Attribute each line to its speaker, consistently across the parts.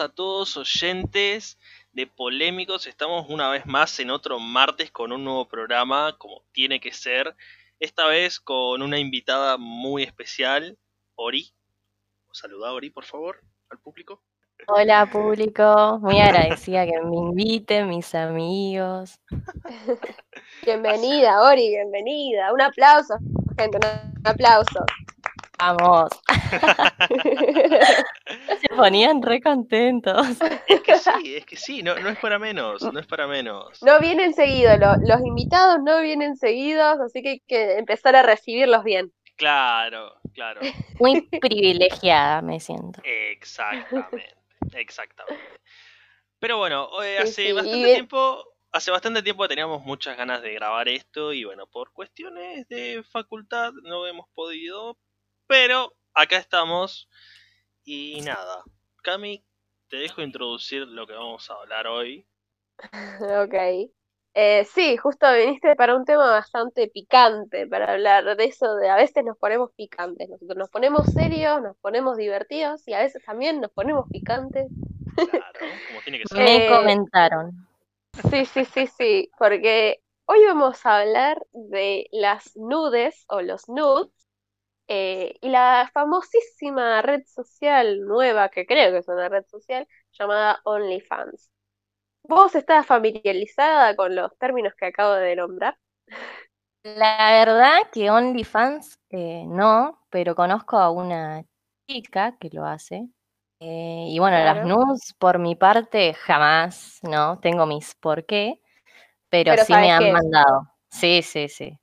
Speaker 1: a todos oyentes de Polémicos. Estamos una vez más en otro martes con un nuevo programa, como tiene que ser. Esta vez con una invitada muy especial, Ori. Saluda, Ori, por favor, al público.
Speaker 2: Hola, público. Muy agradecida que me inviten, mis amigos.
Speaker 3: bienvenida, Ori, bienvenida. Un aplauso, gente, un aplauso.
Speaker 2: Vamos. Se ponían re contentos.
Speaker 1: Es que sí, es que sí, no, no es para menos, no es para menos.
Speaker 3: No vienen seguidos, los invitados no vienen seguidos, así que hay que empezar a recibirlos bien.
Speaker 1: Claro, claro.
Speaker 2: Muy privilegiada me siento.
Speaker 1: Exactamente, exactamente. Pero bueno, hace bastante tiempo hace bastante tiempo teníamos muchas ganas de grabar esto y bueno, por cuestiones de facultad no hemos podido, pero acá estamos y nada. Cami, te dejo introducir lo que vamos a hablar hoy.
Speaker 3: ok. Eh, sí, justo viniste para un tema bastante picante, para hablar de eso de a veces nos ponemos picantes, nosotros nos ponemos serios, nos ponemos divertidos y a veces también nos ponemos picantes.
Speaker 1: Claro, como tiene que ser.
Speaker 2: Me eh, comentaron.
Speaker 3: Sí, sí, sí, sí, porque hoy vamos a hablar de las nudes o los nudes eh, y la famosísima red social nueva, que creo que es una red social, llamada OnlyFans. ¿Vos estás familiarizada con los términos que acabo de nombrar?
Speaker 2: La verdad que OnlyFans eh, no, pero conozco a una chica que lo hace. Eh, y bueno, las nudes por mi parte jamás, ¿no? Tengo mis por qué, pero, sí me han mandado. Sí, sí, sí.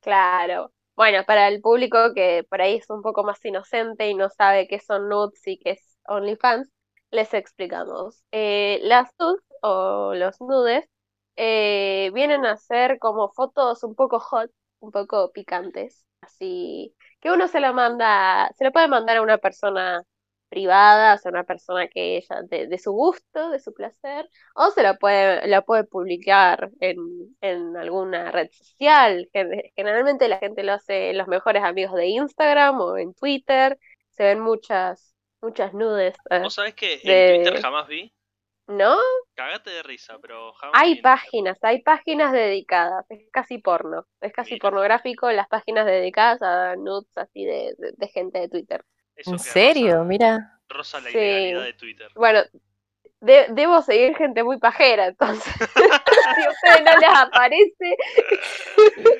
Speaker 3: Claro. Bueno, para el público que por ahí es un poco más inocente y no sabe qué son nudes y qué es OnlyFans, les explicamos. Eh, las nudes o los nudes eh, vienen a ser como fotos un poco hot, un poco picantes, así que uno se lo manda, se lo puede mandar a una persona privada, o sea, una persona que ella, de, su gusto, de su placer, o se la puede, la puede publicar en, en alguna red social. Generalmente la gente lo hace en los mejores amigos de Instagram o en Twitter. Se ven muchas, muchas nudes.
Speaker 1: Eh, ¿Vos sabés que en Twitter jamás vi?
Speaker 3: ¿No?
Speaker 1: Cagate de risa, pero jamás.
Speaker 3: Hay páginas, hay páginas dedicadas, es casi porno, es casi pornográfico las páginas dedicadas a nudes así de gente de Twitter.
Speaker 2: ¿En serio? Mira.
Speaker 1: Rosa la idealidad de Twitter.
Speaker 3: Bueno, debo seguir gente muy pajera, entonces. si a ustedes no les aparece.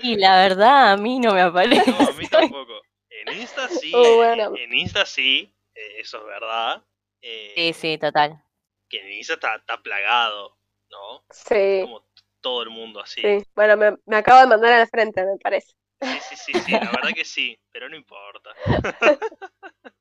Speaker 2: y la verdad, a mí no me aparece.
Speaker 1: No, a mí tampoco. En Insta sí. Oh, en Insta sí, eh, eso es verdad.
Speaker 2: Eh, sí, sí, total.
Speaker 1: Que en Insta está, está plagado, ¿no?
Speaker 3: Sí.
Speaker 1: Como todo el mundo así.
Speaker 3: Sí, bueno, me, me acabo de mandar a la frente, me parece.
Speaker 1: Sí, sí, sí, sí, la verdad que sí, pero no importa.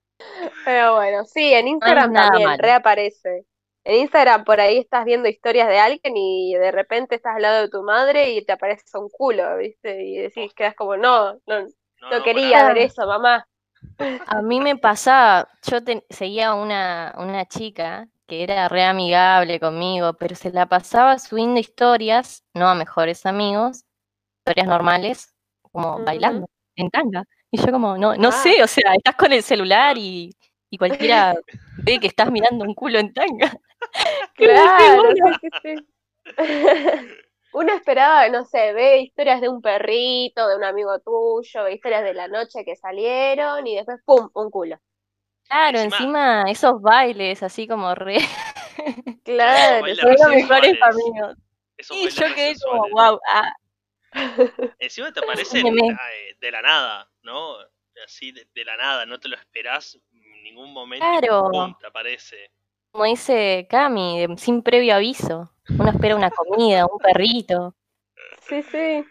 Speaker 3: Pero bueno, sí, en Instagram también reaparece. En Instagram por ahí estás viendo historias de alguien y de repente estás al lado de tu madre y te aparece un culo, ¿viste? Y decís, quedas como, no, no, no, quería ver eso, mamá.
Speaker 2: A mí me pasaba, yo seguía una, una chica que era re amigable conmigo, pero se la pasaba subiendo historias, no a mejores amigos, historias normales, como bailando en tanga. Y yo como, no, no ah. sé, o sea, estás con el celular y, y cualquiera ve que estás mirando un culo en tanga.
Speaker 3: Claro, sí, sí, Uno esperaba, no sé, ve historias de un perrito, de un amigo tuyo, ve historias de la noche que salieron y después, ¡pum!, un culo.
Speaker 2: Claro, encima, esos bailes así como re...
Speaker 3: Claro,
Speaker 2: son los mejores amigos. y yo quedé como, wow, ah,
Speaker 1: Encima te aparece de la nada, ¿no? Así de, la nada, no te lo esperás en ningún momento.
Speaker 2: Claro.
Speaker 1: te aparece.
Speaker 2: Como dice Cami, sin previo aviso. Uno espera una comida, un perrito.
Speaker 3: Sí, sí.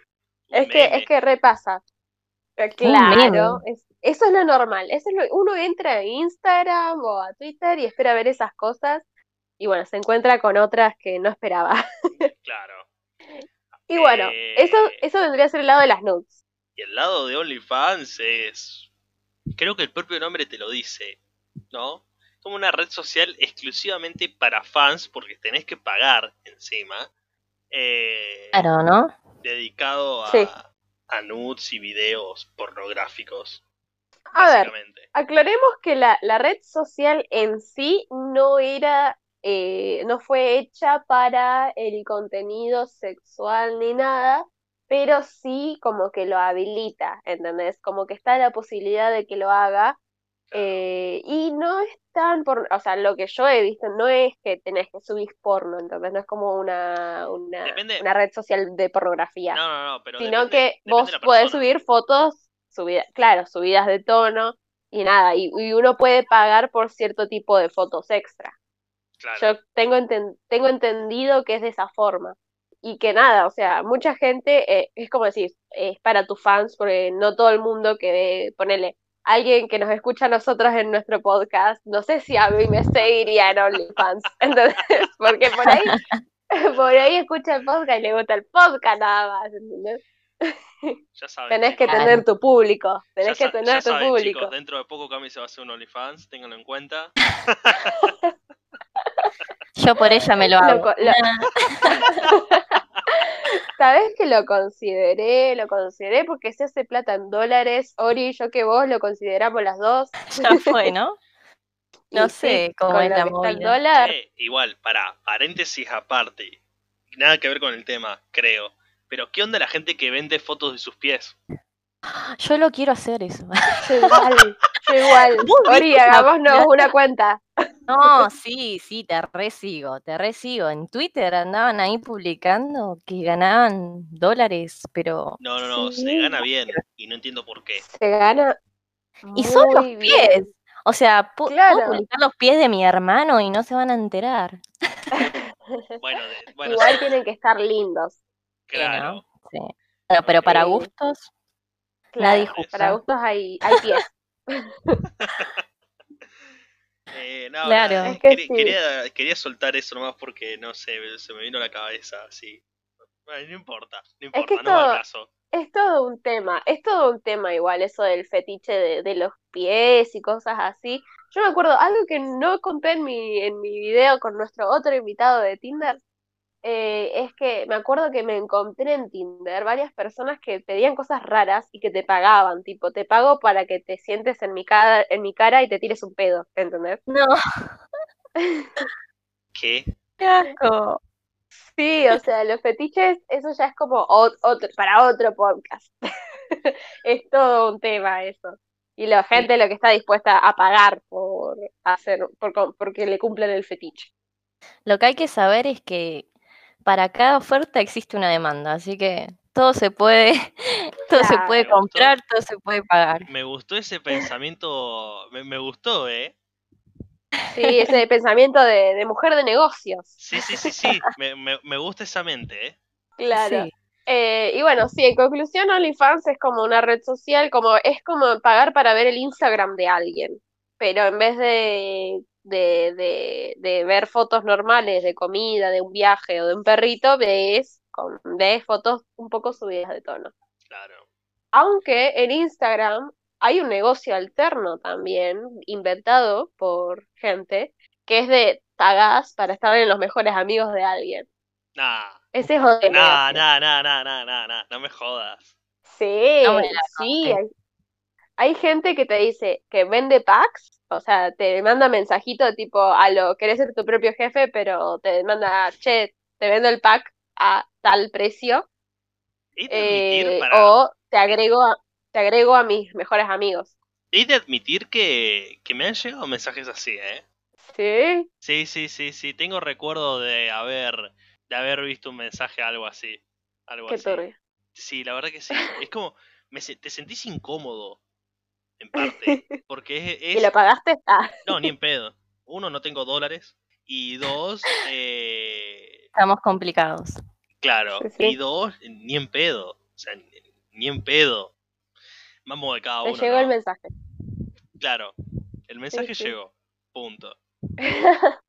Speaker 3: Es que, es que repasa. Eh, claro, eso es lo normal. Eso es lo, uno entra a Instagram o a Twitter y espera ver esas cosas y bueno, se encuentra con otras que no esperaba.
Speaker 1: Claro.
Speaker 3: Y bueno, eso, eh, eso vendría a ser el lado de las nudes.
Speaker 1: Y el lado de OnlyFans es. Creo que el propio nombre te lo dice, ¿no? Como una red social exclusivamente para fans, porque tenés que pagar encima. Eh,
Speaker 2: claro, ¿no?
Speaker 1: Dedicado a, a nudes y videos pornográficos.
Speaker 3: A ver, aclaremos que la, la red social en sí no era, eh, no fue hecha para el contenido sexual ni nada, pero sí como que lo habilita, ¿entendés? Como que está la posibilidad de que lo haga. Eh, y no es tan por, o sea, lo que yo he visto no es que tenés que subir porno, entonces no es como una, una, una red social de pornografía.
Speaker 1: No, no, no, pero
Speaker 3: sino que vos podés subir fotos, subida, claro, subidas de tono y nada, y, uno puede pagar por cierto tipo de fotos extra. Yo tengo, tengo entendido que es de esa forma y que nada, o sea, mucha gente, eh, es como decir, es para tus fans, porque no todo el mundo que ve, ponele, alguien que nos escucha a nosotros en nuestro podcast, no sé si a mí me seguiría en OnlyFans, entonces, porque por ahí, por ahí escucha el podcast y le gusta el podcast nada más, ¿entendés?
Speaker 1: Ya saben,
Speaker 3: tenés que tener tu público, tenés que tener tu público.
Speaker 1: dentro de poco Cami se va a hacer un OnlyFans, ténganlo en cuenta.
Speaker 2: Yo por ella me lo hago.
Speaker 3: Sabes que lo consideré, lo consideré porque se hace plata en dólares. Ori, yo que vos lo consideramos las dos.
Speaker 2: Ya fue, ¿no? No sé cómo es la movida.
Speaker 1: igual, para paréntesis aparte, nada que ver con el tema, creo. Pero ¿qué onda la gente que vende fotos de sus pies?
Speaker 2: Yo lo quiero hacer eso.
Speaker 3: Igual. Ori, hagámonos una cuenta.
Speaker 2: No, sí, sí, te resigo, te resigo. En Twitter andaban ahí publicando que ganaban dólares, pero...
Speaker 1: No, no, no, se gana bien y no entiendo por qué.
Speaker 3: Se gana...
Speaker 2: Y son los pies. O sea, puedo publicar los pies de mi hermano y no se van a enterar.
Speaker 1: bueno,
Speaker 3: Igual tienen que estar lindos.
Speaker 1: Claro.
Speaker 2: Sí. Pero, para gustos,
Speaker 3: nadie Para gustos hay, hay pies.
Speaker 1: Eh, no, claro. quería, quería, soltar eso nomás porque, no sé, se me vino a la cabeza así. no importa, no importa, es no caso.
Speaker 3: Es todo un tema, es todo un tema igual eso del fetiche de, de, los pies y cosas así. Yo me acuerdo, algo que no conté en mi, en mi video con nuestro otro invitado de Tinder, eh, es que me acuerdo que me encontré en Tinder varias personas que pedían cosas raras y que te pagaban, tipo, te pago para que te sientes en mi cara, en mi cara y te tires un pedo, ¿entendés?
Speaker 2: No.
Speaker 1: ¿Qué?
Speaker 2: ¡Qué asco!
Speaker 3: Sí, o sea, los fetiches, eso ya es como otro, para otro podcast. es todo un tema eso. Y la gente lo que está dispuesta a pagar por hacer, por, porque le cumplen el fetiche.
Speaker 2: Lo que hay que saber es que para cada oferta existe una demanda, así que todo se puede, todo se puede comprar, todo se puede pagar.
Speaker 1: Me gustó ese pensamiento, me, gustó, ¿eh?
Speaker 3: Sí, ese pensamiento de, mujer de negocios.
Speaker 1: Sí, sí, sí, sí, me, gusta esa mente, ¿eh?
Speaker 3: Claro. Eh, y bueno, sí, en conclusión, OnlyFans es como una red social, como es como pagar para ver el Instagram de alguien, pero en vez de de, de, de, ver fotos normales de comida, de un viaje o de un perrito, ves, con, ves fotos un poco subidas de tono.
Speaker 1: Claro.
Speaker 3: Aunque en Instagram hay un negocio alterno también, inventado por gente, que es de tagas para estar en los mejores amigos de alguien.
Speaker 1: Nah.
Speaker 3: Ese es otro.
Speaker 1: Nah, nah, nah, nah, nah, nah, no me jodas.
Speaker 3: Sí, sí. Hay, hay gente que te dice que vende packs o sea, te manda mensajito tipo, a lo, querés ser tu propio jefe, pero te manda, che, te vendo el pack a tal precio.
Speaker 1: Eh,
Speaker 3: o te agrego, a, te agrego a mis mejores amigos.
Speaker 1: He de admitir que, que me han llegado mensajes así, ¿eh?
Speaker 3: ¿Sí?
Speaker 1: Sí, sí, sí, sí. Tengo recuerdo de haber, de haber visto un mensaje algo así. Algo
Speaker 3: Qué
Speaker 1: así. Sí, la verdad que sí. Es como, me, te sentís incómodo en parte. Porque es,
Speaker 3: ¿Y lo pagaste? Ah.
Speaker 1: No, ni en pedo. Uno, no tengo dólares. Y dos, eh...
Speaker 2: estamos complicados.
Speaker 1: Claro. Y dos, ni en pedo. O sea, ni en pedo. Vamos de cada uno.
Speaker 3: llegó el mensaje.
Speaker 1: Claro. El mensaje llegó. Punto.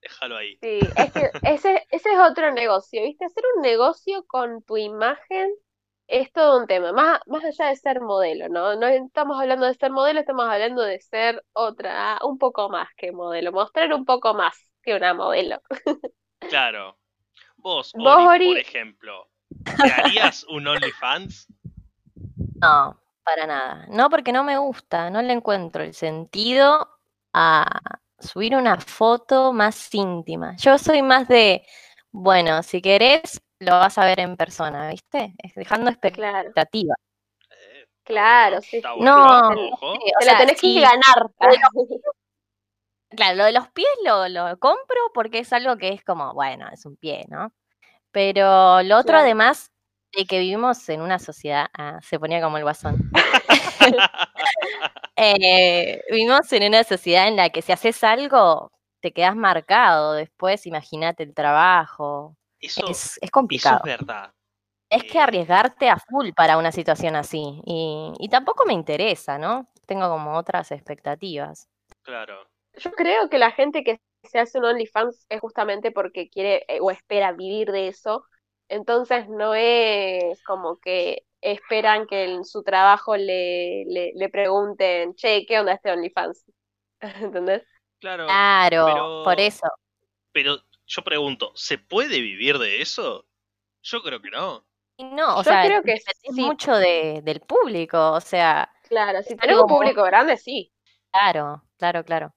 Speaker 1: Déjalo ahí.
Speaker 3: Sí, es que ese, ese es otro negocio, ¿viste? Hacer un negocio con tu imagen es todo un tema, más, más allá de ser modelo, ¿no? No estamos hablando de ser modelo, estamos hablando de ser otra, un poco más que modelo, mostrar un poco más que una modelo.
Speaker 1: Claro. Vos, Ori, por ejemplo, ¿te harías un OnlyFans?
Speaker 2: No, para nada. No, porque no me gusta, no le encuentro el sentido a subir una foto más íntima. Yo soy más de, bueno, si querés, lo vas a ver en persona, ¿viste? Dejando expectativa.
Speaker 3: Claro, sí.
Speaker 2: No,
Speaker 3: te la tenés que ganar.
Speaker 2: Claro, lo de los pies lo, lo, compro porque es algo que es como, bueno, es un pie, ¿no? Pero lo otro, además, de que vivimos en una sociedad, ah, se ponía como el guasón. eh, vivimos en una sociedad en la que si haces algo, te quedas marcado. Después, imagínate el trabajo. Es, es complicado.
Speaker 1: Eso es verdad.
Speaker 2: Es que arriesgarte a full para una situación así. Y, y tampoco me interesa, ¿no? Tengo como otras expectativas.
Speaker 1: Claro.
Speaker 3: Yo creo que la gente que se hace un OnlyFans es justamente porque quiere eh, o espera vivir de eso. Entonces no es como que esperan que en su trabajo le, le, pregunten, che, ¿qué onda este OnlyFans? ¿Entendés?
Speaker 1: Claro.
Speaker 2: Claro, por eso.
Speaker 1: Pero yo pregunto, ¿se puede vivir de eso? Yo creo que no.
Speaker 2: No, o sea, creo que es mucho de, del público, o sea.
Speaker 3: Claro, si tenemos un público grande, sí.
Speaker 2: Claro, claro, claro.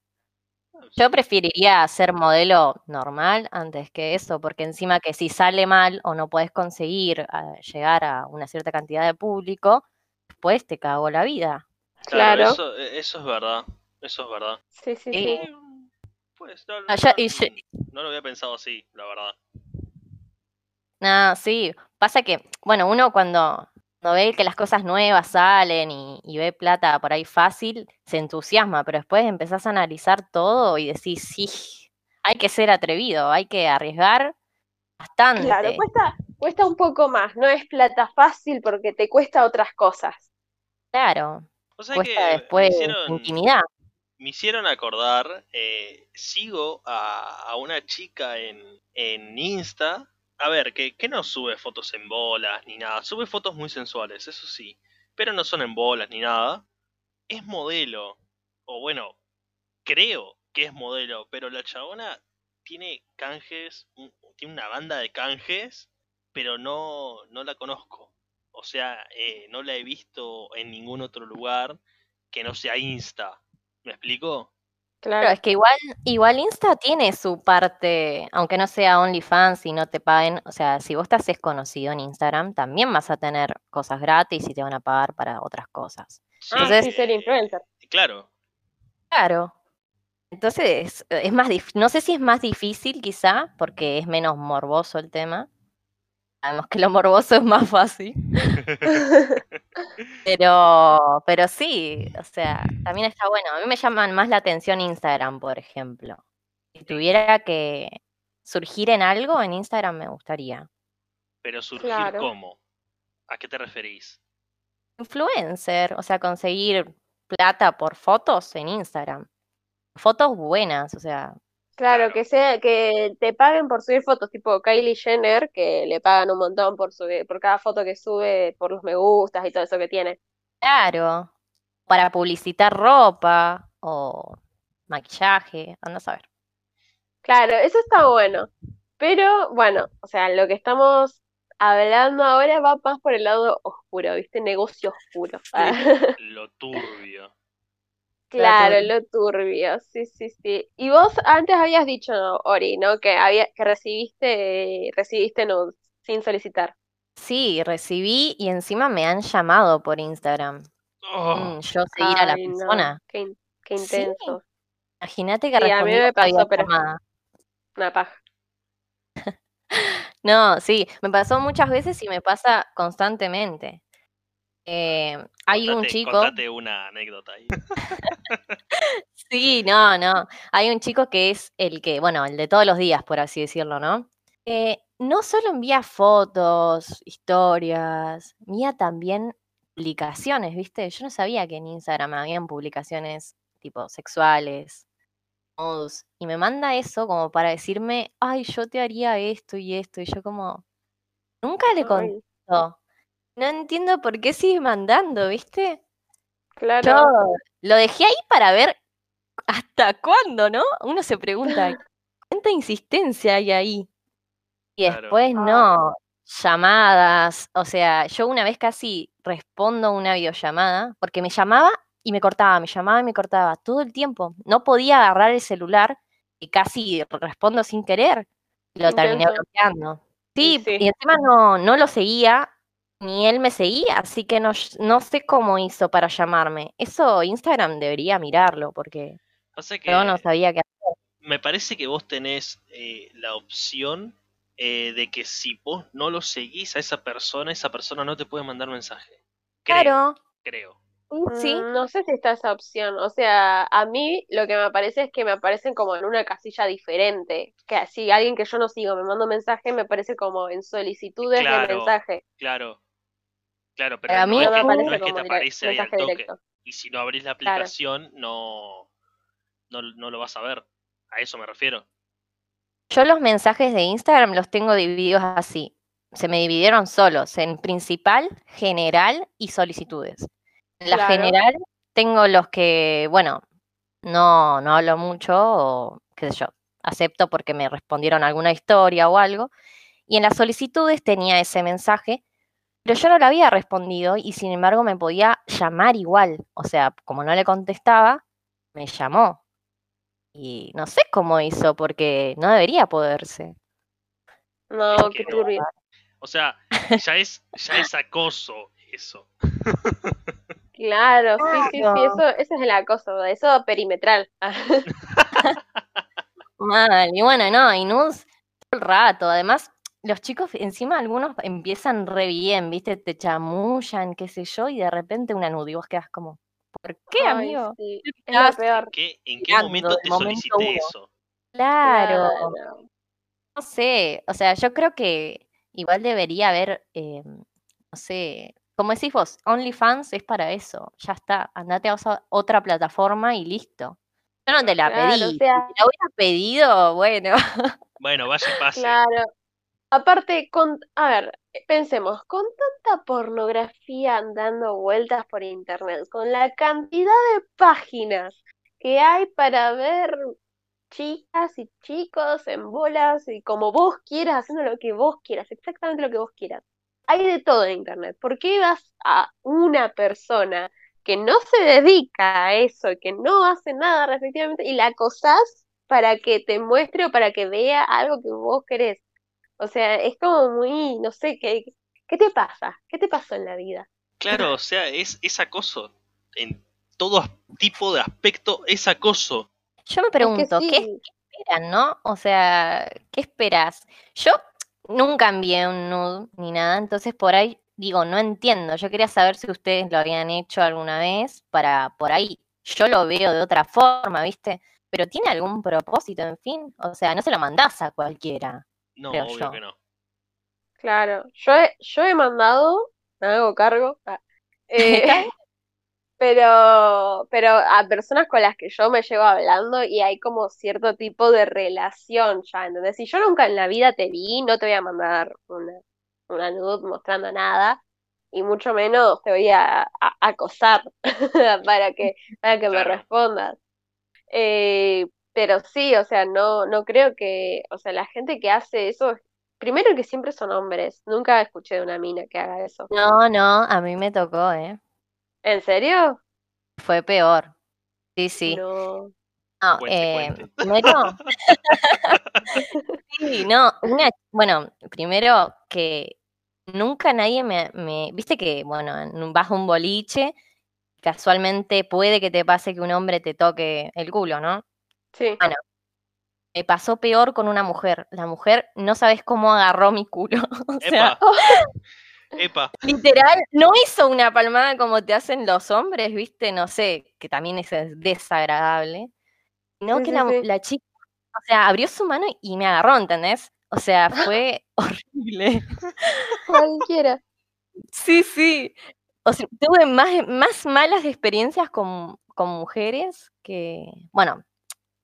Speaker 2: Yo preferiría ser modelo normal antes que eso, porque encima que si sale mal o no puedes conseguir ah, llegar a una cierta cantidad de público, después te cago la vida.
Speaker 1: Claro, Eso, e, eso, es verdad, eso es verdad.
Speaker 3: Sí, sí, sí.
Speaker 1: Pues no, no, lo había pensado así, la verdad.
Speaker 2: No, sí, pasa que, bueno, uno cuando, ve que las cosas nuevas salen y, ve plata por ahí fácil, se entusiasma, pero después empezás a analizar todo y decís, sí, hay que ser atrevido, hay que arriesgar bastante.
Speaker 3: Claro, cuesta, cuesta un poco más, no es plata fácil porque te cuesta otras cosas.
Speaker 2: Claro, cuesta después intimidad.
Speaker 1: Me hicieron acordar, eh, sigo a, una chica en, en Insta a ver, que, no sube fotos en bolas ni nada. Sube fotos muy sensuales, eso sí. Pero no son en bolas ni nada. Es modelo. O bueno, creo que es modelo. Pero la chabona tiene canjes. Tiene una banda de canjes. Pero no, no la conozco. O sea, eh, no la he visto en ningún otro lugar que no sea Insta. ¿Me explico?
Speaker 2: Claro, es que igual, igual Insta tiene su parte, aunque no sea OnlyFans y no te paguen, o sea, si vos te haces conocido en Instagram, también vas a tener cosas gratis y te van a pagar para otras cosas.
Speaker 3: Entonces, sí, ser influencer.
Speaker 1: Claro.
Speaker 2: Claro. Entonces, es más no sé si es más difícil quizá, porque es menos morboso el tema, Sabemos que lo morboso es más fácil. pero, pero sí, o sea, también está bueno. A mí me llaman más la atención Instagram, por ejemplo. Si tuviera que surgir en algo, en Instagram me gustaría.
Speaker 1: Pero surgir cómo? ¿A qué te referís?
Speaker 2: Influencer, o sea, conseguir plata por fotos en Instagram. Fotos buenas, o sea,
Speaker 3: Claro, que sea, que te paguen por subir fotos, tipo Kylie Jenner, que le pagan un montón por subir, por cada foto que sube, por los me gustas y todo eso que tiene.
Speaker 2: Claro, para publicitar ropa o maquillaje, anda a saber.
Speaker 3: Claro, eso está bueno. Pero bueno, o sea, lo que estamos hablando ahora va más por el lado oscuro, ¿viste? Negocio oscuro.
Speaker 1: lo turbio.
Speaker 3: Claro, lo turbio, sí, sí, sí. Y vos antes habías dicho, Ori, ¿no? Que había, que recibiste, recibiste nudes sin solicitar.
Speaker 2: Sí, recibí y encima me han llamado por Instagram.
Speaker 1: Oh.
Speaker 2: Mm, yo seguir a la persona.
Speaker 3: Qué, intenso.
Speaker 2: Imagínate que sí, a mí me pasó, pero
Speaker 3: una paja.
Speaker 2: no, sí, me pasó muchas veces y me pasa constantemente. Eh, hay un chico.
Speaker 1: Contate una anécdota ahí.
Speaker 2: sí, no, no. Hay un chico que es el que, bueno, el de todos los días, por así decirlo, ¿no? Eh, no solo envía fotos, historias, envía también publicaciones, ¿viste? Yo no sabía que en Instagram habían publicaciones tipo sexuales, y me manda eso como para decirme, ay, yo te haría esto y esto, y yo como, nunca le contesto. No entiendo por qué sigue mandando, ¿viste?
Speaker 3: Claro.
Speaker 2: Yo lo dejé ahí para ver hasta cuándo, ¿no? Uno se pregunta, ¿cuánta insistencia hay ahí? Y después no, llamadas, o sea, yo una vez casi respondo una videollamada, porque me llamaba y me cortaba, me llamaba y me cortaba todo el tiempo. No podía agarrar el celular y casi respondo sin querer. Lo terminé bloqueando. Sí, y encima no, no lo seguía, ni él me seguía, así que no, no sé cómo hizo para llamarme. Eso Instagram debería mirarlo, porque yo no sabía qué hacer.
Speaker 1: Me parece que vos tenés eh, la opción eh, de que si vos no lo seguís a esa persona, esa persona no te puede mandar mensaje.
Speaker 2: claro.
Speaker 1: Creo.
Speaker 3: Sí. Mm, no sé si está esa opción. O sea, a mí lo que me parece es que me aparecen como en una casilla diferente. Que si alguien que yo no sigo me manda un mensaje, me parece como en solicitudes de mensaje.
Speaker 1: Claro. Claro, pero a mí no, es que, te aparece ahí al toque. Y si no abrís la aplicación, no, no, no lo vas a ver. A eso me refiero.
Speaker 2: Yo los mensajes de Instagram los tengo divididos así. Se me dividieron solos en principal, general y solicitudes. En la general tengo los que, bueno, no, no hablo mucho o qué sé yo, acepto porque me respondieron alguna historia o algo. Y en las solicitudes tenía ese mensaje, pero yo no lo había respondido y sin embargo me podía llamar igual. O sea, como no le contestaba, me llamó. Y no sé cómo hizo, porque no debería poderse.
Speaker 3: No, qué turbio.
Speaker 1: O sea, ya es, ya es acoso eso.
Speaker 3: Claro, sí, sí, sí, eso, eso es el acoso, eso perimetral.
Speaker 2: Mal, y bueno, no, y nudes todo el rato, además, los chicos encima algunos empiezan re bien, viste, te chamullan, qué sé yo, y de repente una nude y vos quedas como, ¿por qué, amigo?
Speaker 3: Sí, es peor.
Speaker 1: ¿En qué, momento te solicité eso?
Speaker 2: Claro. No sé, o sea, yo creo que igual debería haber, eh, no sé, como decís vos, OnlyFans es para eso. Ya está. Andate a otra plataforma y listo. Yo no te la pedí. si la hubiera pedido, bueno.
Speaker 1: Bueno, vaya y pase.
Speaker 3: Claro. Aparte, con, a ver, pensemos, con tanta pornografía andando vueltas por internet, con la cantidad de páginas que hay para ver chicas y chicos en bolas y como vos quieras, haciendo lo que vos quieras, exactamente lo que vos quieras hay de todo en Internet. ¿Por qué vas a una persona que no se dedica a eso, que no hace nada respectivamente, y la acosás para que te muestre o para que vea algo que vos querés? O sea, es como muy, no sé, ¿qué, qué te pasa? ¿Qué te pasó en la vida?
Speaker 1: Claro, o sea, es, es acoso. En todo tipo de aspecto es acoso.
Speaker 2: Yo me pregunto, ¿qué, ¿qué esperan, no? O sea, ¿qué esperas? Yo nunca envié un nude ni nada, entonces por ahí digo, no entiendo. Yo quería saber si ustedes lo habían hecho alguna vez para por ahí. Yo lo veo de otra forma, ¿viste? Pero tiene algún propósito, en fin. O sea, no se lo mandás a cualquiera.
Speaker 1: No, obvio que no.
Speaker 3: Claro, yo he, yo he mandado, me hago cargo, ah, eh, pero, pero a personas con las que yo me llevo hablando y hay como cierto tipo de relación ya, ¿entendés? Si yo nunca en la vida te vi, no te voy a mandar una, una nude mostrando nada, y mucho menos te voy a, acosar para que, para que me respondas. Eh, pero sí, o sea, no, no creo que, o sea, la gente que hace eso, primero que siempre son hombres, nunca escuché de una mina que haga eso.
Speaker 2: No, no, a mí me tocó, ¿eh?
Speaker 3: ¿En serio?
Speaker 2: Fue peor. Sí, sí.
Speaker 3: No.
Speaker 2: No, eh, primero. sí, no, una, bueno, primero que nunca nadie me, me, Viste que, bueno, vas a un boliche, casualmente puede que te pase que un hombre te toque el culo, ¿no?
Speaker 3: Sí.
Speaker 2: Bueno, me pasó peor con una mujer. La mujer no sabes cómo agarró mi culo. o sea,
Speaker 1: Epa.
Speaker 2: Literal, no hizo una palmada como te hacen los hombres, viste, no sé, que también es desagradable. No, que la, chica, o sea, abrió su mano y me agarró, ¿entendés? O sea, fue horrible.
Speaker 3: Cualquiera.
Speaker 2: Sí, sí. O sea, tuve más, más malas experiencias con, con mujeres que, bueno,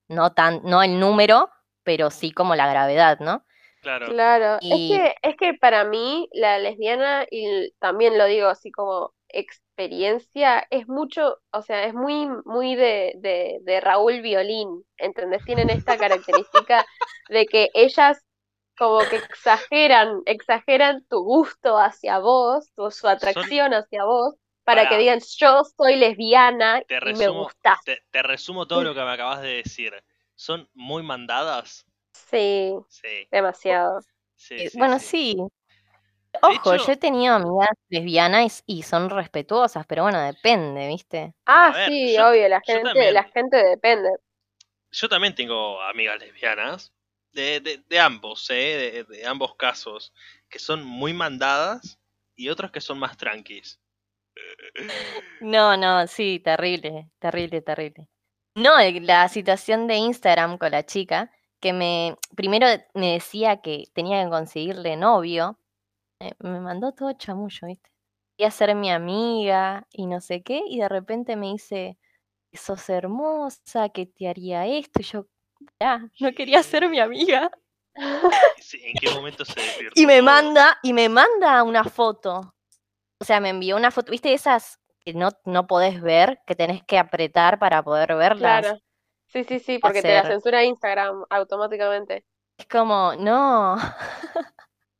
Speaker 2: no tan, no el número, pero sí como la gravedad, ¿no?
Speaker 1: Claro.
Speaker 3: Es, que, es que para mí la lesbiana, y también lo digo así como experiencia, es mucho, o sea, es muy, muy de, de, Raúl Violín, ¿entendés? Tienen esta característica de que ellas como que exageran, exageran tu gusto hacia vos, tu, su atracción hacia vos, para que digan yo soy lesbiana y me gustas.
Speaker 1: Te, resumo todo lo que me acabas de decir. ¿Son muy mandadas?
Speaker 3: Sí, sí. demasiado.
Speaker 2: Eh, bueno, sí. Ojo, yo he tenido amigas lesbianas y son respetuosas, pero bueno, depende, ¿viste?
Speaker 3: Ah, sí, obvio, la gente, la gente depende.
Speaker 1: Yo también tengo amigas lesbianas, de, de, ambos, ¿eh? de, ambos casos, que son muy mandadas y otros que son más tranquis.
Speaker 2: No, no, sí, terrible, terrible, terrible. No, la situación de Instagram con la chica, que me primero me decía que tenía que conseguirle novio, eh, me mandó todo chamullo, ¿viste? Quería ser mi amiga y no sé qué, y de repente me dice, sos hermosa, que te haría esto, y yo, ya, no quería ser mi amiga.
Speaker 1: ¿En qué momento se
Speaker 2: Y me manda, y me manda una foto. O sea, me envió una foto, ¿viste esas que no, no podés ver, que tenés que apretar para poder verlas? Claro.
Speaker 3: Sí, sí, sí, porque te la censura Instagram automáticamente.
Speaker 2: Es como, no.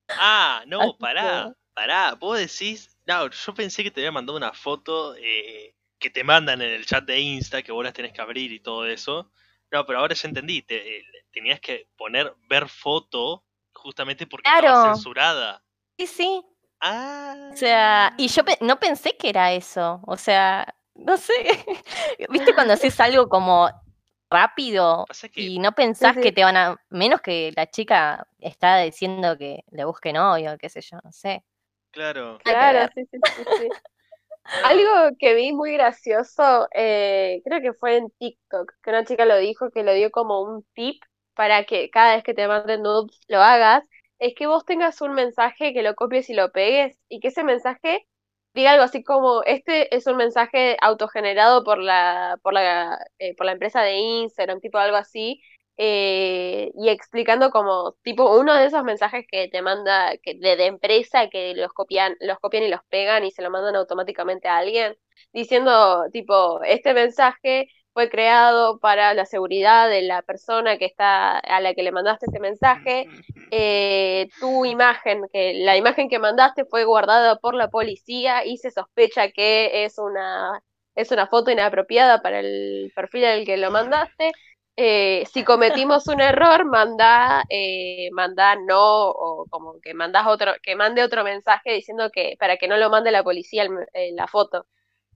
Speaker 1: Ah, no, pará, pará. Vos decís, no, yo pensé que te había mandado una foto eh, que te mandan en el chat de Insta, que vos las tenés que abrir y todo eso. No, pero ahora ya entendí, te, eh, tenías que poner ver foto justamente porque estaba censurada.
Speaker 2: Sí, sí. Ah. O sea, y yo no pensé que era eso. O sea, no sé. ¿Viste cuando haces algo como rápido y no pensás que te van a. Menos que la chica está diciendo que le busque novio, qué sé yo, no sé.
Speaker 1: Claro.
Speaker 3: Claro, sí, sí, sí. Algo que vi muy gracioso, eh, creo que fue en TikTok, que una chica lo dijo, que lo dio como un tip para que cada vez que te manden nudes lo hagas, es que vos tengas un mensaje que lo copies y lo pegues y que ese mensaje diga algo así como, este es un mensaje autogenerado por la, por la, eh, por la empresa de Instagram, tipo algo así, eh, y explicando como tipo uno de esos mensajes que te manda que de, de, empresa que los copian los copian y los pegan y se lo mandan automáticamente a alguien diciendo tipo este mensaje fue creado para la seguridad de la persona que está a la que le mandaste ese mensaje eh, tu imagen que la imagen que mandaste fue guardada por la policía y se sospecha que es una es una foto inapropiada para el perfil al que lo mandaste eh, si cometimos un error, manda, eh, manda no, o como que mandas otro, que mande otro mensaje diciendo que para que no lo mande la policía en la foto.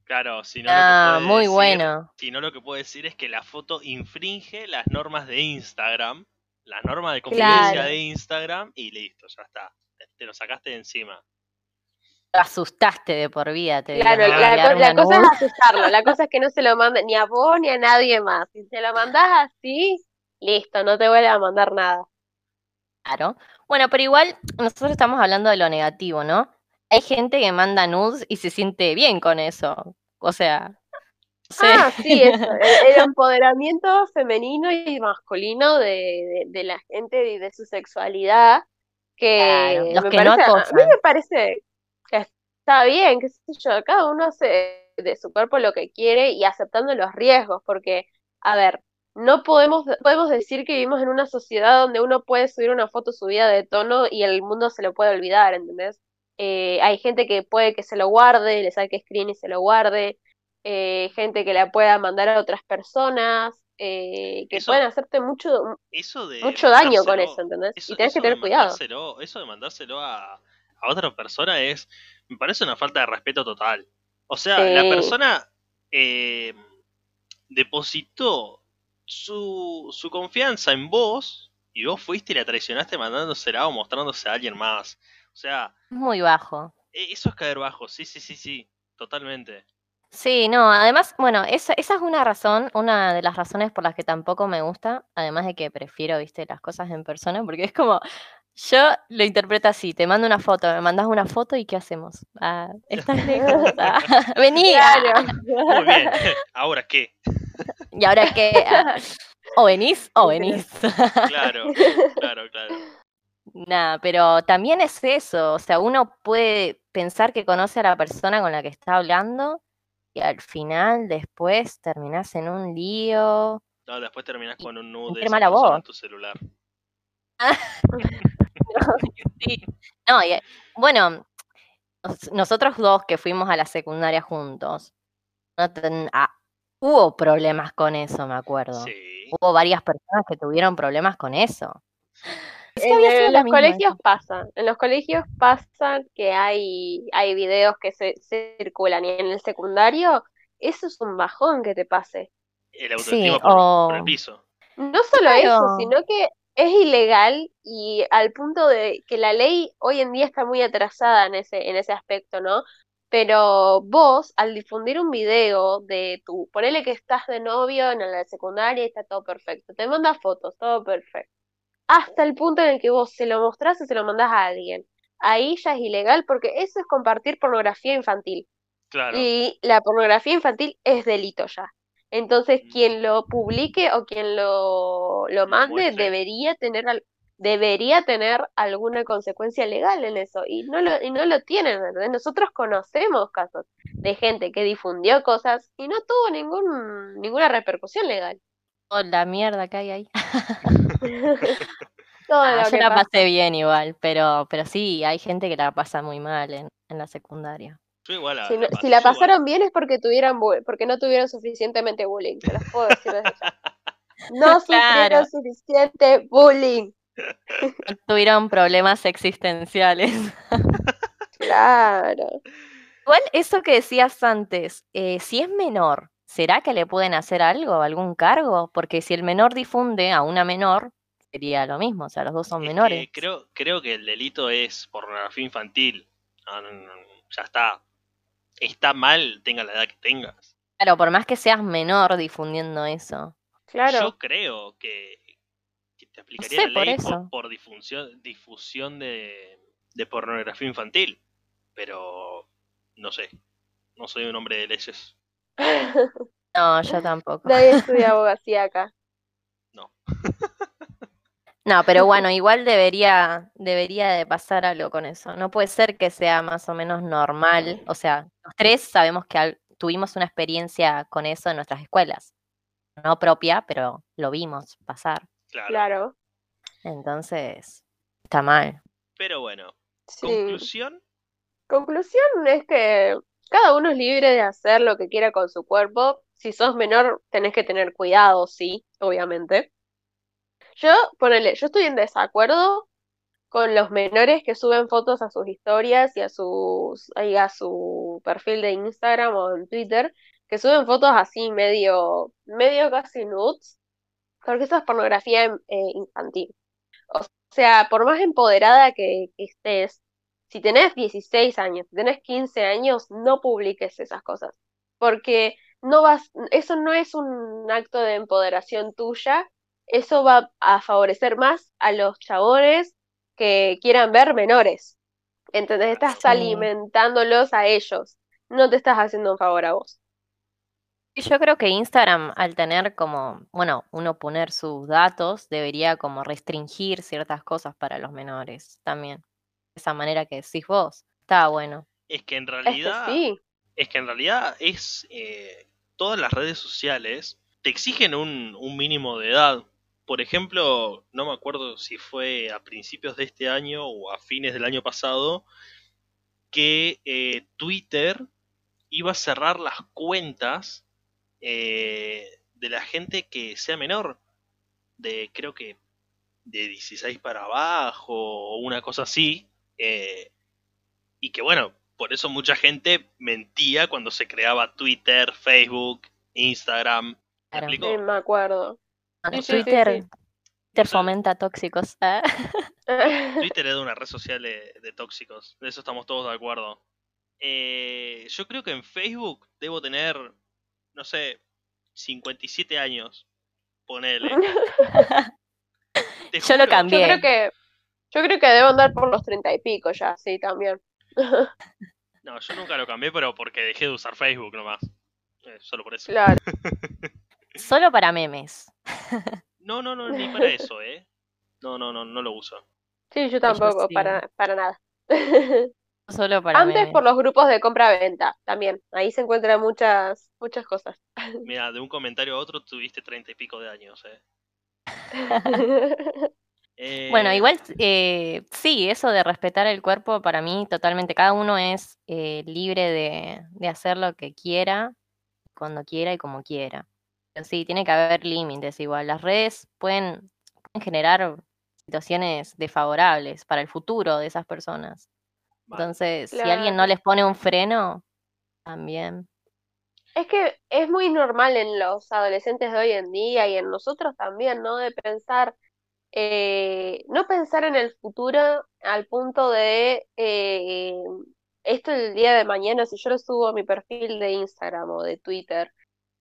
Speaker 1: Claro, si no ah,
Speaker 2: muy bueno.
Speaker 1: Si no lo que puede decir es que la foto infringe las normas de Instagram, las normas de confidencia de Instagram y listo, ya está. Te lo sacaste de encima
Speaker 2: asustaste de por vida. Te
Speaker 3: claro, la, cosa es asustarlo, la cosa es que no se lo manda ni a vos ni a nadie más. Si te lo mandás así, listo, no te vuelve a mandar nada.
Speaker 2: Claro. Bueno, pero igual nosotros estamos hablando de lo negativo, ¿no? Hay gente que manda nudes y se siente bien con eso. O sea.
Speaker 3: Ah, sí, eso. El, empoderamiento femenino y masculino de, de, la gente y de su sexualidad. Que me parece, a mí me parece está bien, qué sé yo, cada uno hace de su cuerpo lo que quiere y aceptando los riesgos, porque, a ver, no podemos, podemos decir que vivimos en una sociedad donde uno puede subir una foto subida de tono y el mundo se lo puede olvidar, ¿entendés? Eh, hay gente que puede que se lo guarde, le saque screen y se lo guarde, eh, gente que la pueda mandar a otras personas, eh, que pueden hacerte mucho, mucho daño con eso, ¿entendés? y tenés que tener cuidado.
Speaker 1: Eso de mandárselo a, a otra persona es, me parece una falta de respeto total. O sea, la persona eh, depositó su, su confianza en vos y vos fuiste y la traicionaste mandándosela o mostrándose a alguien más. O sea...
Speaker 2: Muy bajo.
Speaker 1: E, eso es caer bajo, sí, sí, sí, sí, totalmente.
Speaker 2: Sí, no, además, bueno, esa, esa es una razón, una de las razones por las que tampoco me gusta, además de que prefiero, viste, las cosas en persona, porque es como, yo lo interpreto así, te mando una foto, me mandas una foto y ¿qué hacemos? Ah, estás lejos. Ah, vení.
Speaker 1: Muy bien. ¿Ahora qué?
Speaker 2: ¿Y ahora qué? Ah, o venís o venís.
Speaker 1: Claro, claro, claro.
Speaker 2: Nada, pero también es eso, o sea, uno puede pensar que conoce a la persona con la que está hablando y al final después terminás en un lío.
Speaker 1: No, después terminás con un nude en tu celular.
Speaker 2: No, bueno, nosotros dos que fuimos a la secundaria juntos, ah, hubo problemas con eso, me acuerdo. Hubo varias personas que tuvieron problemas con eso.
Speaker 3: En, los colegios pasa, en los colegios pasa que hay, hay videos que se circulan y en el secundario eso es un bajón que te pase.
Speaker 1: El autoestima por, el piso.
Speaker 3: No solo eso, sino que es ilegal y al punto de que la ley hoy en día está muy atrasada en ese, en ese aspecto, ¿no? Pero vos, al difundir un video de tu, ponele que estás de novio en la secundaria y está todo perfecto, te mandas fotos, todo perfecto. Hasta el punto en el que vos se lo mostrás y se lo mandás a alguien. Ahí ya es ilegal porque eso es compartir pornografía infantil.
Speaker 1: Claro.
Speaker 3: Y la pornografía infantil es delito ya. Entonces, mm. quien lo publique o quien lo, lo mande debería tener, debería tener alguna consecuencia legal en eso. Y no lo, y no lo tienen, ¿verdad? Nosotros conocemos casos de gente que difundió cosas y no tuvo ningún, ninguna repercusión legal.
Speaker 2: La mierda que hay ahí. Ah, yo la pasé bien igual, pero, pero sí, hay gente que la pasa muy mal en, en la secundaria
Speaker 3: si, la pasaron bien es porque tuvieron porque no tuvieron suficientemente bullying, te las puedo decir desde ya. No tuvieron suficiente bullying.
Speaker 2: No tuvieron problemas existenciales.
Speaker 3: Claro.
Speaker 2: Igual eso que decías antes, eh, si es menor, ¿será que le pueden hacer algo, algún cargo? Porque si el menor difunde a una menor, sería lo mismo, o sea, los dos son menores.
Speaker 1: creo, creo que el delito es pornografía infantil. ya está está mal, tenga la edad que tengas.
Speaker 2: Claro, por más que seas menor difundiendo eso.
Speaker 3: Claro.
Speaker 1: Yo creo que, te aplicaría la ley por, difusión, difusión de, pornografía infantil. Pero no sé. No soy un hombre de leyes.
Speaker 2: No, yo tampoco.
Speaker 3: Nadie estudia abogacía acá.
Speaker 1: No.
Speaker 2: No, pero bueno, igual debería, debería de pasar algo con eso. No puede ser que sea más o menos normal. O sea, los tres sabemos que tuvimos una experiencia con eso en nuestras escuelas. No propia, pero lo vimos pasar.
Speaker 3: Claro.
Speaker 2: Entonces, está mal.
Speaker 1: Pero bueno, conclusión.
Speaker 3: Conclusión es que cada uno es libre de hacer lo que quiera con su cuerpo. Si sos menor, tenés que tener cuidado, sí, obviamente. Yo, ponele, yo estoy en desacuerdo con los menores que suben fotos a sus historias y a sus ahí a su perfil de Instagram o en Twitter, que suben fotos así medio, medio casi nudes, porque eso es pornografía eh, infantil. O sea, por más empoderada que estés, si tenés 16 años, si tenés 15 años, no publiques esas cosas, porque no vas, eso no es un acto de empoderación tuya, eso va a favorecer más a los chabones que quieran ver menores. Entonces estás alimentándolos a ellos, no te estás haciendo un favor a vos.
Speaker 2: Yo creo que Instagram, al tener como, bueno, uno poner sus datos, debería como restringir ciertas cosas para los menores también. Esa manera que decís vos. Está bueno.
Speaker 1: Es que en realidad.
Speaker 3: sí.
Speaker 1: Es que en realidad es. Eh, todas las redes sociales te exigen un, un mínimo de edad por ejemplo, no me acuerdo si fue a principios de este año o a fines del año pasado, que eh, Twitter iba a cerrar las cuentas eh, de la gente que sea menor, de creo que de 16 para abajo o una cosa así, eh, y que bueno, por eso mucha gente mentía cuando se creaba Twitter, Facebook, Instagram.
Speaker 3: ¿Me, me acuerdo.
Speaker 2: Twitter, fomenta tóxicos. ¿eh?
Speaker 1: Twitter es una red social de, tóxicos, de eso estamos todos de acuerdo. Eh, yo creo que en Facebook debo tener, no sé, 57 años. Ponele.
Speaker 2: yo lo cambié.
Speaker 3: Yo creo que, yo creo que debo andar por los 30 y pico ya, sí, también.
Speaker 1: no, yo nunca lo cambié, pero porque dejé de usar Facebook nomás. Eh, solo por eso.
Speaker 3: Claro.
Speaker 2: Solo para memes.
Speaker 1: No, no, no, ni para eso, ¿eh? No, no, no, no lo uso.
Speaker 3: Sí, yo tampoco, para, para nada.
Speaker 2: Solo para
Speaker 3: Antes por los grupos de compra-venta, también. Ahí se encuentran muchas, muchas cosas.
Speaker 1: Mira, de un comentario a otro tuviste treinta y pico de años, ¿eh?
Speaker 2: Bueno, eh, igual eh, sí, eso de respetar el cuerpo para mí totalmente, cada uno es eh, libre de, de, hacer lo que quiera, cuando quiera y como quiera. Pero sí, tiene que haber límites igual. Las redes pueden, pueden generar situaciones desfavorables para el futuro de esas personas. Entonces, si alguien no les pone un freno, también.
Speaker 3: Es que es muy normal en los adolescentes de hoy en día y en nosotros también, ¿no? De pensar eh, no pensar en el futuro al punto de eh, esto el día de mañana, si yo lo subo a mi perfil de Instagram o de Twitter,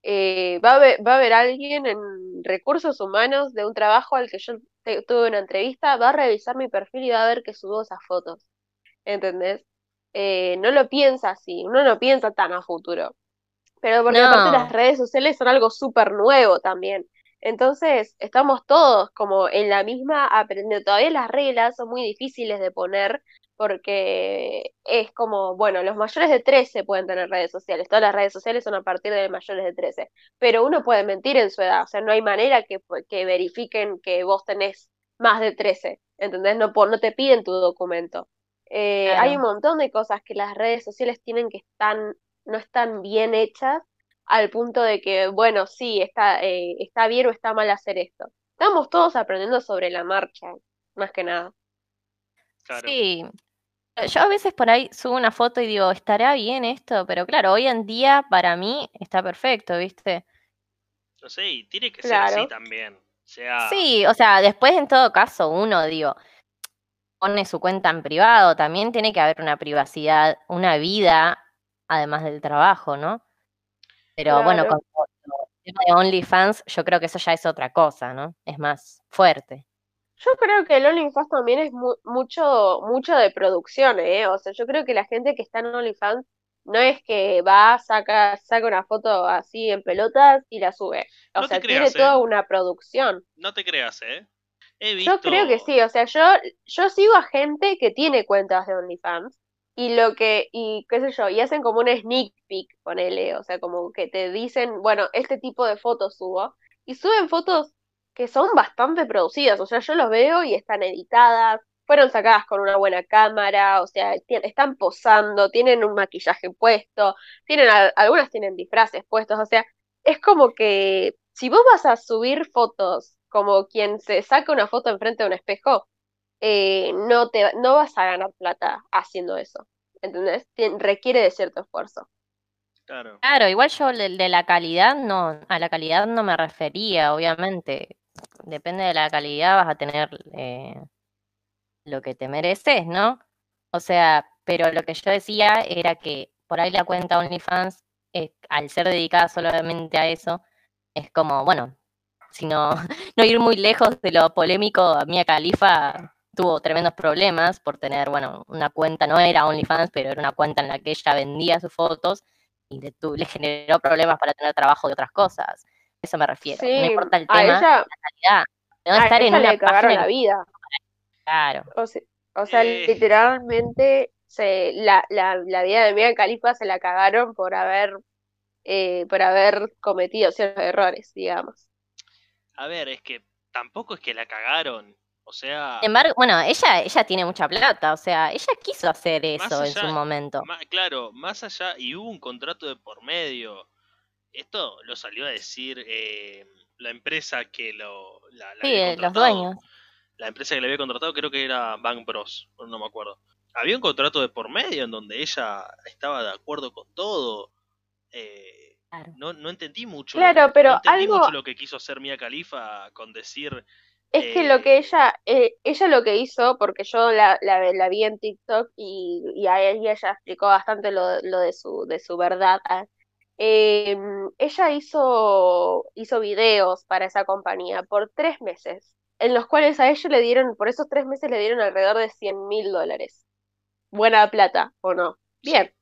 Speaker 3: eh, va, a haber, va a haber alguien en recursos humanos de un trabajo al que yo tuve una entrevista, va a revisar mi perfil y va a ver que subo esas fotos. ¿Entendés? no lo piensa así, uno no piensa tan a futuro. Pero porque aparte las redes sociales son algo súper nuevo también. Entonces, estamos todos como en la misma aprendiendo. Todavía las reglas son muy difíciles de poner porque es como, bueno, los mayores de 13 pueden tener redes sociales, todas las redes sociales son a partir de mayores de 13, pero uno puede mentir en su edad, o sea, no hay manera que, que verifiquen que vos tenés más de 13, ¿entendés? No, no te piden tu documento. Eh, hay un montón de cosas que las redes sociales tienen que están, no están bien hechas al punto de que, bueno, sí, está, eh, está bien o está mal hacer esto. Estamos todos aprendiendo sobre la marcha, más que nada.
Speaker 2: Sí. Yo a veces por ahí subo una foto y digo, ¿estará bien esto? Pero claro, hoy en día para mí está perfecto, ¿viste?
Speaker 1: No sé, y tiene que ser así también. sea...
Speaker 2: Sí, o sea, después en todo caso uno, digo, pone su cuenta en privado, también tiene que haber una privacidad, una vida, además del trabajo, ¿no? Pero bueno, con el tema de OnlyFans, yo creo que eso ya es otra cosa, ¿no? Es más fuerte.
Speaker 3: Yo creo que el OnlyFans también es mucho, mucho de producción, ¿eh? O sea, yo creo que la gente que está en OnlyFans no es que va, saca, saca una foto así en pelotas y la sube. O sea, tiene toda ¿eh? una producción.
Speaker 1: No te creas, ¿eh?
Speaker 3: Yo creo que sí, o sea, yo, yo sigo a gente que tiene cuentas de OnlyFans y lo que, y qué sé yo, y hacen como un sneak peek, ponele, o sea, como que te dicen, bueno, este tipo de fotos subo, y suben fotos que son bastante producidas, o sea, yo los veo y están editadas, fueron sacadas con una buena cámara, o sea, están posando, tienen un maquillaje puesto, tienen, algunas tienen disfraces puestos, o sea, es como que si vos vas a subir fotos como quien se saca una foto enfrente de un espejo, eh, no, te, no vas a ganar plata haciendo eso. ¿Entendés? requiere de cierto esfuerzo.
Speaker 2: Claro. Claro, igual yo de, la calidad no, a la calidad no me refería, obviamente. Depende de la calidad, vas a tener eh, lo que te mereces, ¿no? O sea, pero lo que yo decía era que por ahí la cuenta OnlyFans, al ser dedicada solamente a eso, es como, bueno, sino no ir muy lejos de lo polémico, Mia Califa tuvo tremendos problemas por tener, bueno, una cuenta, no era OnlyFans, pero era una cuenta en la que ella vendía sus fotos y le, le generó problemas para tener trabajo de otras cosas. Eso me refiero. no importa el tema, la calidad.
Speaker 3: No estar en una le cagaron la vida.
Speaker 2: Claro.
Speaker 3: O sea, eh. literalmente se, la, la, la, vida de Mia Califa se la cagaron por haber, eh, por haber cometido ciertos errores, digamos.
Speaker 1: A ver, es que tampoco es que la cagaron. O sea.
Speaker 2: Sin embargo, bueno, ella, ella tiene mucha plata, o sea, ella quiso hacer eso en su momento.
Speaker 1: claro, más allá, y hubo un contrato de por medio. Esto lo salió a decir eh, la empresa que lo. La,
Speaker 2: sí, eh, los dueños.
Speaker 1: La empresa que le había contratado creo que era Bank Bros, no me acuerdo. Había un contrato de por medio en donde ella estaba de acuerdo con todo. Eh, no, no entendí mucho.
Speaker 3: Claro, pero
Speaker 1: no
Speaker 3: entendí
Speaker 1: mucho lo que quiso hacer Mia Khalifa con decir
Speaker 3: es que lo que ella, eh, ella lo que hizo, porque yo la, la, la vi en TikTok y, y a ella explicó bastante lo, lo de su, de su verdad. Ah, em, ella hizo, hizo videos para esa compañía por tres meses, en los cuales a ella le dieron, por esos tres meses le dieron alrededor de 100 mil dólares. Buena plata, ¿o no? Bien.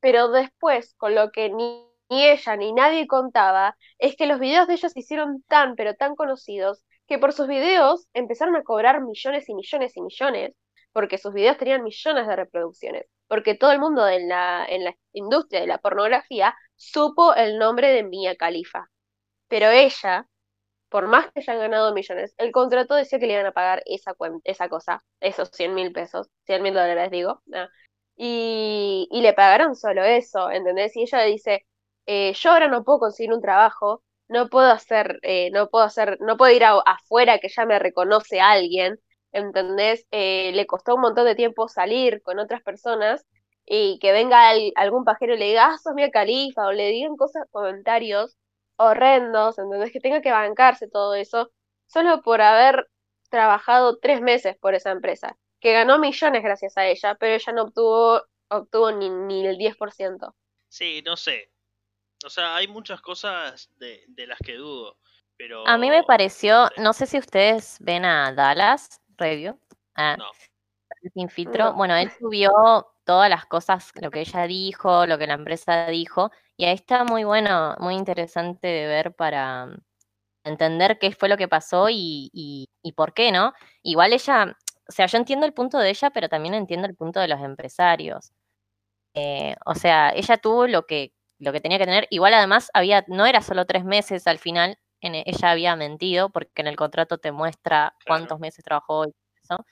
Speaker 3: Pero después, con lo que ni, ni ella ni nadie contaba, es que los videos de ella se hicieron tan, pero tan conocidos que por sus videos empezaron a cobrar millones y millones y millones, porque sus videos tenían millones de reproducciones, porque todo el mundo en la, en la industria de la pornografía supo el nombre de Mia Khalifa. Pero ella por más que hayan ganado millones, el contrato decía que le iban a pagar esa, cosa, esos 100 mil pesos, 100 mil dólares digo, y, y, le pagaron solo eso, ¿entendés? Y ella dice, eh, yo ahora no puedo conseguir un trabajo, no puedo hacer, eh, no puedo hacer, no puedo ir afuera que ya me reconoce alguien, ¿entendés? Eh, le costó un montón de tiempo salir con otras personas y que venga algún pajero y le diga, ah, sos mi califa, o le digan cosas, comentarios horrendos, ¿entendés? Que tenga que bancarse todo eso, solo por haber trabajado tres meses por esa empresa, que ganó millones gracias a ella, pero ella no obtuvo, obtuvo ni, ni el 10%.
Speaker 1: Sí, no sé. O sea, hay muchas cosas de, de las que dudo, pero...
Speaker 2: A mí me pareció, no sé si ustedes ven a Dallas Review, a no. Sin filtro. Bueno, él subió todas las cosas, lo que ella dijo, lo que la empresa dijo, y ahí está muy bueno, muy interesante de ver para mm, entender qué fue lo que pasó y, y, por qué, ¿no? Igual ella, o sea, yo entiendo el punto de ella, pero también entiendo el punto de los empresarios. Eh, o sea, ella tuvo lo que, lo que tenía que tener. Igual además había, no era solo tres meses al final, en, e, ella había mentido porque en el contrato te muestra cuántos meses trabajó y eso.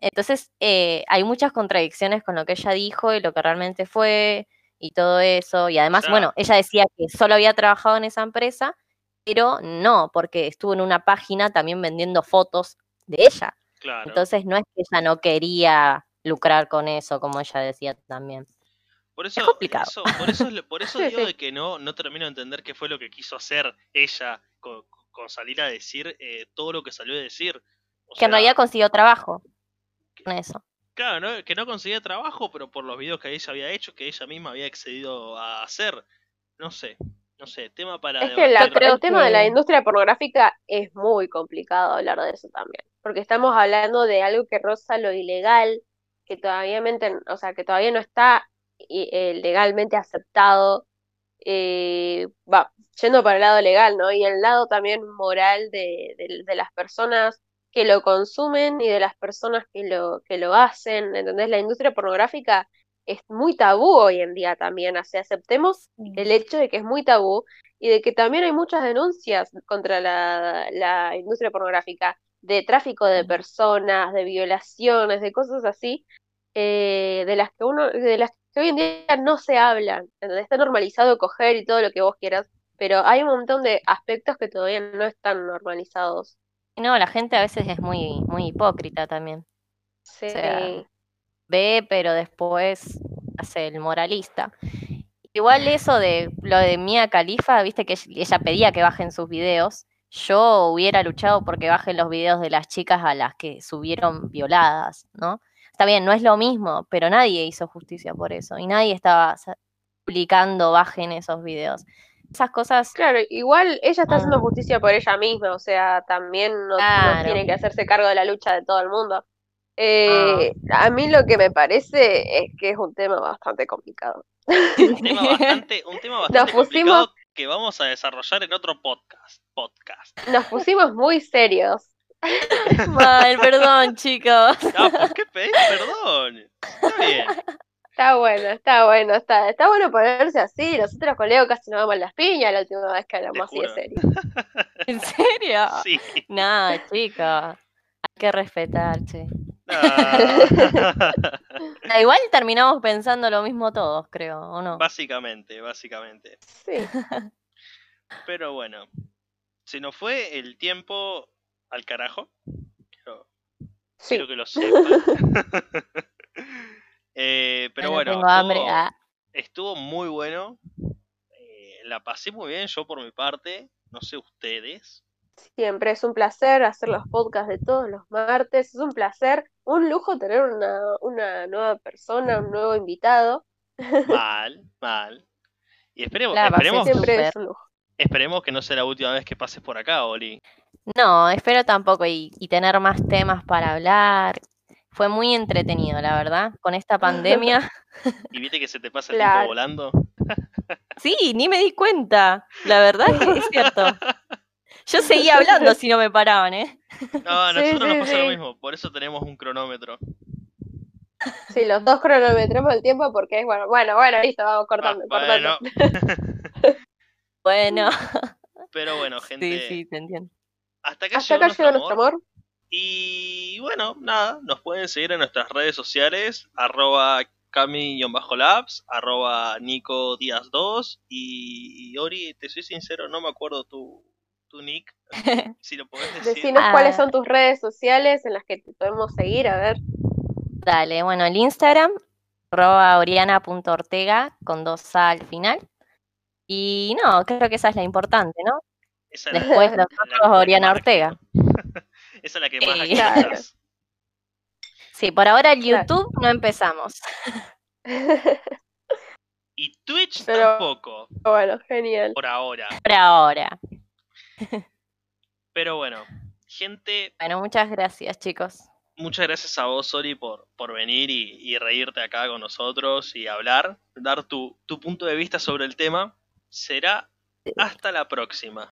Speaker 2: Entonces, eh, hay muchas contradicciones con lo que ella dijo y lo que realmente fue y todo eso. Y además, bueno, ella decía que solo había trabajado en esa empresa, pero no, porque estuvo en una página también vendiendo fotos de ella. Entonces, no es que ella no quería lucrar con eso, como ella decía también.
Speaker 1: Por eso, es complicado. por eso, por eso digo de que no, no termino de entender qué fue lo que quiso hacer ella con, salir a decir eh, todo lo que salió a decir.
Speaker 2: que en realidad consiguió trabajo eso.
Speaker 1: Claro, que no conseguía trabajo, pero por los videos que ella había hecho, que ella misma había excedido a hacer. No sé, no sé, tema para...
Speaker 3: Es que el tema de la industria pornográfica es muy complicado hablar de eso también, porque estamos hablando de algo que roza lo ilegal, que todavía, o sea, que todavía no está eh, legalmente aceptado, eh, va, yendo para el lado legal, ¿no? Y el lado también moral de, de las personas que lo consumen y de las personas que lo, que lo hacen. ¿Entendés? La industria pornográfica es muy tabú hoy en día también. O sea, aceptemos el hecho de que es muy tabú y de que también hay muchas denuncias contra la, la industria pornográfica de tráfico de personas, de violaciones, de cosas así, eh, de las que uno, de las que hoy en día no se hablan. Está normalizado coger y todo lo que vos quieras, pero hay un montón de aspectos que todavía no están normalizados.
Speaker 2: No, la gente a veces es muy, muy hipócrita también. Sí. ve, pero después hace el moralista. Igual eso de lo de Mia Califa, viste que ella pedía que bajen sus videos. Yo hubiera luchado porque bajen los videos de las chicas a las que subieron violadas, ¿no? Está bien, no es lo mismo, pero nadie hizo justicia por eso y nadie estaba publicando bajen esos videos esas cosas.
Speaker 3: Claro, igual ella está haciendo ah. justicia por ella misma, o sea, también no, tiene que hacerse cargo de la lucha de todo el mundo. Eh, ah. A mí lo que me parece es que es un tema bastante complicado.
Speaker 1: Un tema bastante, un tema bastante complicado que vamos a desarrollar en otro podcast. podcast.
Speaker 3: Nos pusimos muy serios.
Speaker 2: Mal, perdón, chicos.
Speaker 1: No, ¿por qué pedís perdón? Está bien.
Speaker 3: Está bueno, está bueno, está, está bueno ponerse así. Nosotros con Leo casi nos damos las piñas la última vez que hablamos así de serio.
Speaker 2: ¿En serio?
Speaker 1: Sí.
Speaker 2: No, chicos. Hay que respetar, che. igual terminamos pensando lo mismo todos, creo, ¿o no?
Speaker 1: Básicamente, básicamente.
Speaker 3: Sí.
Speaker 1: Pero bueno, se nos fue el tiempo al carajo. Quiero, sí. quiero que lo sepan. Eh, pero bueno, ah. estuvo, muy bueno. Eh, la pasé muy bien yo por mi parte. No sé ustedes.
Speaker 3: Siempre es un placer hacer los podcasts de todos los martes. Es un placer, un lujo tener una, una nueva persona, un nuevo invitado.
Speaker 1: Mal, mal. Y esperemos, esperemos, esperemos que no sea la última vez que pases por acá, Oli.
Speaker 2: No, espero tampoco y, y tener más temas para hablar fue muy entretenido, la verdad, con esta pandemia.
Speaker 1: ¿Y viste que se te pasa el tiempo volando?
Speaker 2: Sí, ni me di cuenta. La verdad es que es cierto. Yo seguía hablando si no me paraban, ¿eh?
Speaker 1: No, a nosotros nos pasa lo mismo, por eso tenemos un cronómetro.
Speaker 3: Sí, los dos cronometramos el tiempo porque es bueno, bueno, bueno, listo, vamos cortando, ah,
Speaker 2: cortando. Bueno.
Speaker 1: bueno. Pero bueno, gente.
Speaker 2: Sí, sí, te entiendo.
Speaker 1: Hasta acá,
Speaker 3: Hasta
Speaker 1: llegó,
Speaker 3: acá
Speaker 1: nuestro,
Speaker 3: llegó nuestro
Speaker 1: amor.
Speaker 3: amor.
Speaker 1: Y bueno, nada, nos pueden seguir en nuestras redes sociales, arroba cami-labs, arroba nico díaz 2 y, y Ori, te soy sincero, no me acuerdo tu, tu nick, si lo podés decir.
Speaker 3: Decinos
Speaker 2: Ah.
Speaker 3: cuáles son tus redes sociales en las que te podemos seguir, a ver.
Speaker 2: Dale, bueno, el Instagram, arroba oriana.ortega con dos A al final. Y no, creo que esa es la importante, ¿no?
Speaker 1: Esa
Speaker 2: Después
Speaker 1: la-
Speaker 2: nosotros,
Speaker 1: la
Speaker 2: Oriana
Speaker 1: más
Speaker 2: Ortega.
Speaker 1: Esa es la que más
Speaker 2: Eh. Sí, por ahora el
Speaker 3: Claro.
Speaker 2: YouTube no empezamos.
Speaker 1: Y Twitch
Speaker 3: Pero-
Speaker 1: tampoco,
Speaker 3: bueno, genial.
Speaker 1: por ahora.
Speaker 2: Por ahora.
Speaker 1: Pero bueno, gente,
Speaker 2: Bueno, muchas gracias, chicos.
Speaker 1: muchas gracias a vos, Ori, por, por venir y, y reírte acá con nosotros y hablar, dar tu, tu punto de vista sobre el tema. Será hasta la próxima.